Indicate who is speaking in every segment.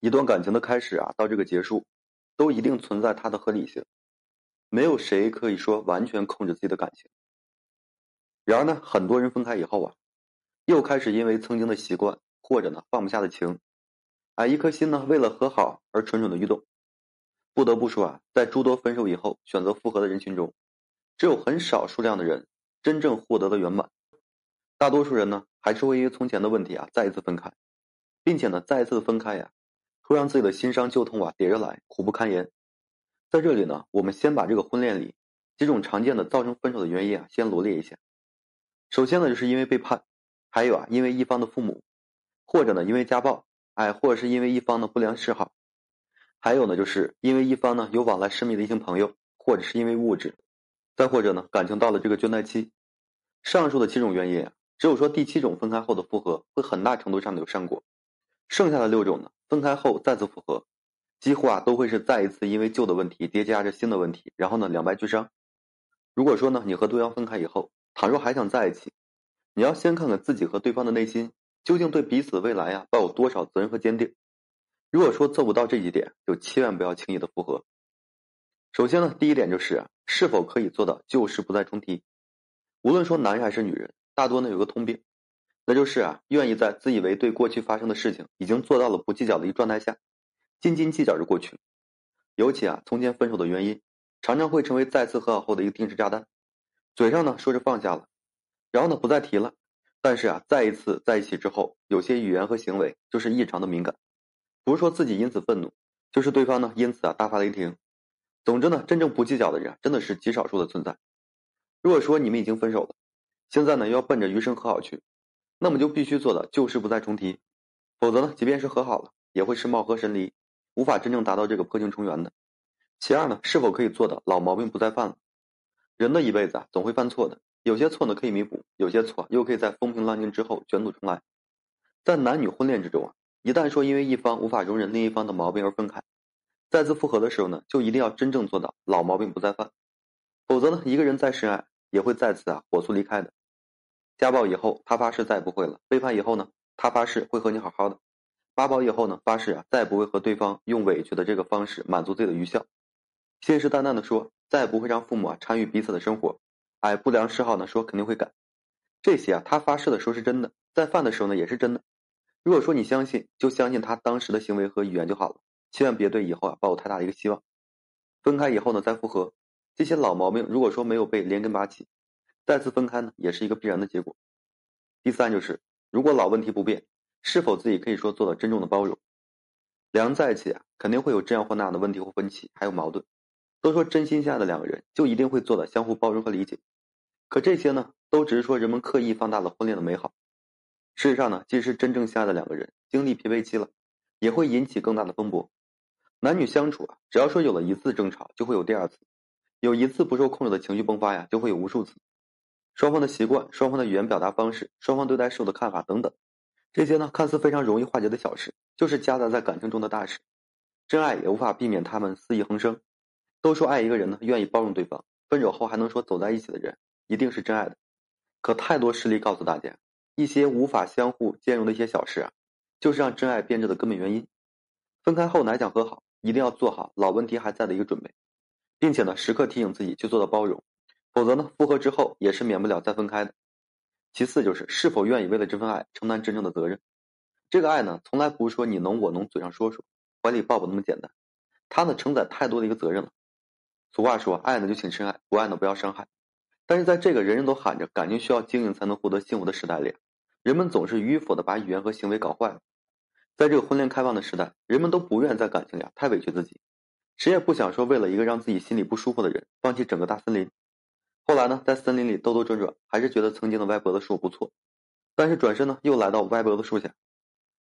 Speaker 1: 一段感情的开始啊，到这个结束，都一定存在它的合理性，没有谁可以说完全控制自己的感情。然而呢，很多人分开以后啊，又开始因为曾经的习惯或者呢放不下的情，啊，一颗心呢为了和好而蠢蠢的欲动。不得不说啊，在诸多分手以后选择复合的人群中，只有很少数量的人真正获得了圆满，大多数人呢还是会因为从前的问题啊再一次分开，并且呢再一次分开呀。会让自己的心伤旧痛啊叠着来，苦不堪言。在这里呢，我们先把这个婚恋里几种常见的造成分手的原因啊先罗列一下。首先呢，就是因为背叛，还有啊，因为一方的父母，或者呢因为家暴，哎，或者是因为一方的不良嗜好，还有呢就是因为一方呢有往来深密的异性朋友，或者是因为物质，再或者呢感情到了这个倦怠期。上述的七种原因啊，只有说第七种分开后的复合会很大程度上的有善果。剩下的六种呢，分开后再次复合，几乎啊都会是再一次因为旧的问题叠加着新的问题，然后呢两败俱伤。如果说呢你和对方分开以后，倘若还想在一起，你要先看看自己和对方的内心究竟对彼此的未来呀抱有多少责任和坚定。如果说做不到这几点，就千万不要轻易的复合。首先呢，第一点就是是否可以做到旧事不再重提。无论说男人还是女人，大多呢有个通病。那就是啊，愿意在自以为对过去发生的事情已经做到了不计较的一状态下，斤斤计较着过去。尤其啊，从前分手的原因，常常会成为再次和好后的一个定时炸弹。嘴上呢说着放下了，然后呢不再提了，但是啊，再一次在一起之后，有些语言和行为就是异常的敏感。不是说自己因此愤怒，就是对方呢因此啊大发雷霆。总之呢，真正不计较的人真的是极少数的存在。如果说你们已经分手了，现在呢又要奔着余生和好去。那么就必须做到旧事不再重提，否则呢，即便是和好了，也会是貌合神离，无法真正达到这个破镜重圆的。其二呢，是否可以做到老毛病不再犯了？人的一辈子啊，总会犯错的，有些错呢可以弥补，有些错又可以在风平浪静之后卷土重来。在男女婚恋之中啊，一旦说因为一方无法容忍另一方的毛病而分开，再次复合的时候呢，就一定要真正做到老毛病不再犯，否则呢，一个人再深爱，也会再次啊火速离开的。家暴以后，他发誓再也不会了；背叛以后呢，他发誓会和你好好的；八宝以后呢，发誓啊再也不会和对方用委屈的这个方式满足自己的愚孝；信誓旦旦的说再也不会让父母啊参与彼此的生活；哎，不良嗜好呢说肯定会改。这些啊，他发誓的时候是真的，在犯的时候呢也是真的。如果说你相信，就相信他当时的行为和语言就好了，千万别对以后啊抱有太大的一个希望。分开以后呢再复合，这些老毛病如果说没有被连根拔起。再次分开呢，也是一个必然的结果。第三就是，如果老问题不变，是否自己可以说做到真正的包容？两人在一起啊，肯定会有这样或那样的问题或分歧，还有矛盾。都说真心相爱的两个人，就一定会做到相互包容和理解。可这些呢，都只是说人们刻意放大了婚恋的美好。事实上呢，即使是真正相爱的两个人经历疲惫期了，也会引起更大的风波。男女相处啊，只要说有了一次争吵，就会有第二次；有一次不受控制的情绪迸发呀，就会有无数次。双方的习惯、双方的语言表达方式、双方对待事物的看法等等，这些呢看似非常容易化解的小事，就是夹杂在感情中的大事。真爱也无法避免他们肆意横生。都说爱一个人呢，愿意包容对方，分手后还能说走在一起的人，一定是真爱的。可太多事例告诉大家，一些无法相互兼容的一些小事啊，就是让真爱变质的根本原因。分开后哪想和好，一定要做好老问题还在的一个准备，并且呢，时刻提醒自己去做到包容。否则呢，复合之后也是免不了再分开的。其次就是是否愿意为了这份爱承担真正的责任。这个爱呢，从来不是说你侬我侬，嘴上说说，怀里抱抱那么简单，它呢承载太多的一个责任了。俗话说，爱呢就请深爱，不爱呢不要伤害。但是在这个人人都喊着感情需要经营才能获得幸福的时代里，人们总是迂腐的把语言和行为搞坏了。在这个婚恋开放的时代，人们都不愿在感情里太委屈自己，谁也不想说为了一个让自己心里不舒服的人，放弃整个大森林。后来呢，在森林里兜兜转转，还是觉得曾经的歪脖子树不错，但是转身呢，又来到歪脖子树下。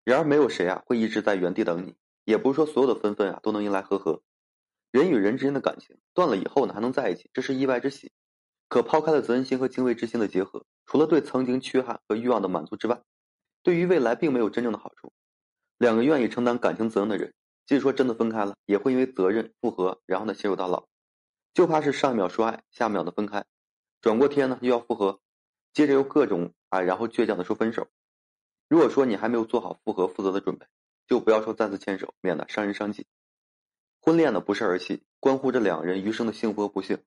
Speaker 1: 然而，没有谁啊会一直在原地等你，也不是说所有的纷纷啊都能迎来和合。人与人之间的感情断了以后呢，还能在一起，这是意外之喜。可抛开了责任心和敬畏之心的结合，除了对曾经缺憾和欲望的满足之外，对于未来并没有真正的好处。两个愿意承担感情责任的人，即使说真的分开了，也会因为责任复合，然后呢携手到老。就怕是上一秒说爱，下一秒的分开。转过天呢，又要复合，接着又各种啊，然后倔强的说分手。如果说你还没有做好复合负责的准备，就不要说再次牵手，免得伤人伤己。婚恋呢不是儿戏，关乎着两人余生的幸福和不幸。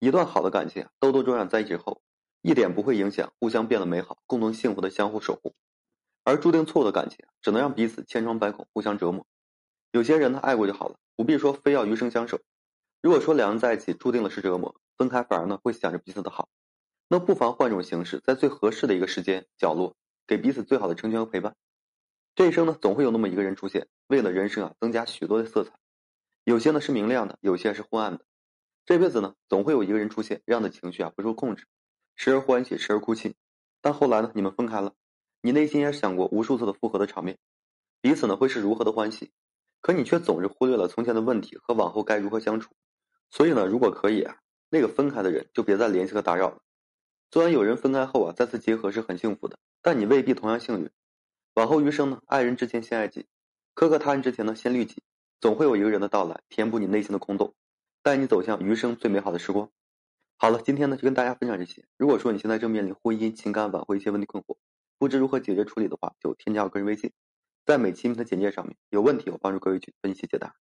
Speaker 1: 一段好的感情，兜兜转转在一起后，一点不会影响互相变得美好、共同幸福的相互守护。而注定错误的感情，只能让彼此千疮百孔，互相折磨。有些人呢，爱过就好了，不必说非要余生相守。如果说两人在一起注定了是折磨，分开反而呢会想着彼此的好，那不妨换种形式，在最合适的一个时间角落，给彼此最好的成全和陪伴。这一生呢，总会有那么一个人出现，为了人生啊增加许多的色彩。有些呢是明亮的，有些是昏暗的。这辈子呢，总会有一个人出现，让你的情绪啊不受控制，时而欢喜，时而哭泣。但后来呢，你们分开了。你内心也想过无数次的复合的场面，彼此呢会是如何的欢喜，可你却总是忽略了从前的问题和往后该如何相处。所以呢，如果可以啊，那个分开的人就别再联系和打扰了。虽然有人分开后啊再次结合是很幸福的，但你未必同样幸运。往后余生呢，爱人之前先爱己，苛刻他人之前呢先律己。总会有一个人的到来，填补你内心的空洞，带你走向余生最美好的时光。好了，今天呢就跟大家分享这些。如果说你现在正面临婚姻、情感挽回一些问题困惑，不知如何解决处理的话，就添加我个人微信，在每期的简介上面有问题，我帮助各位去分析解答。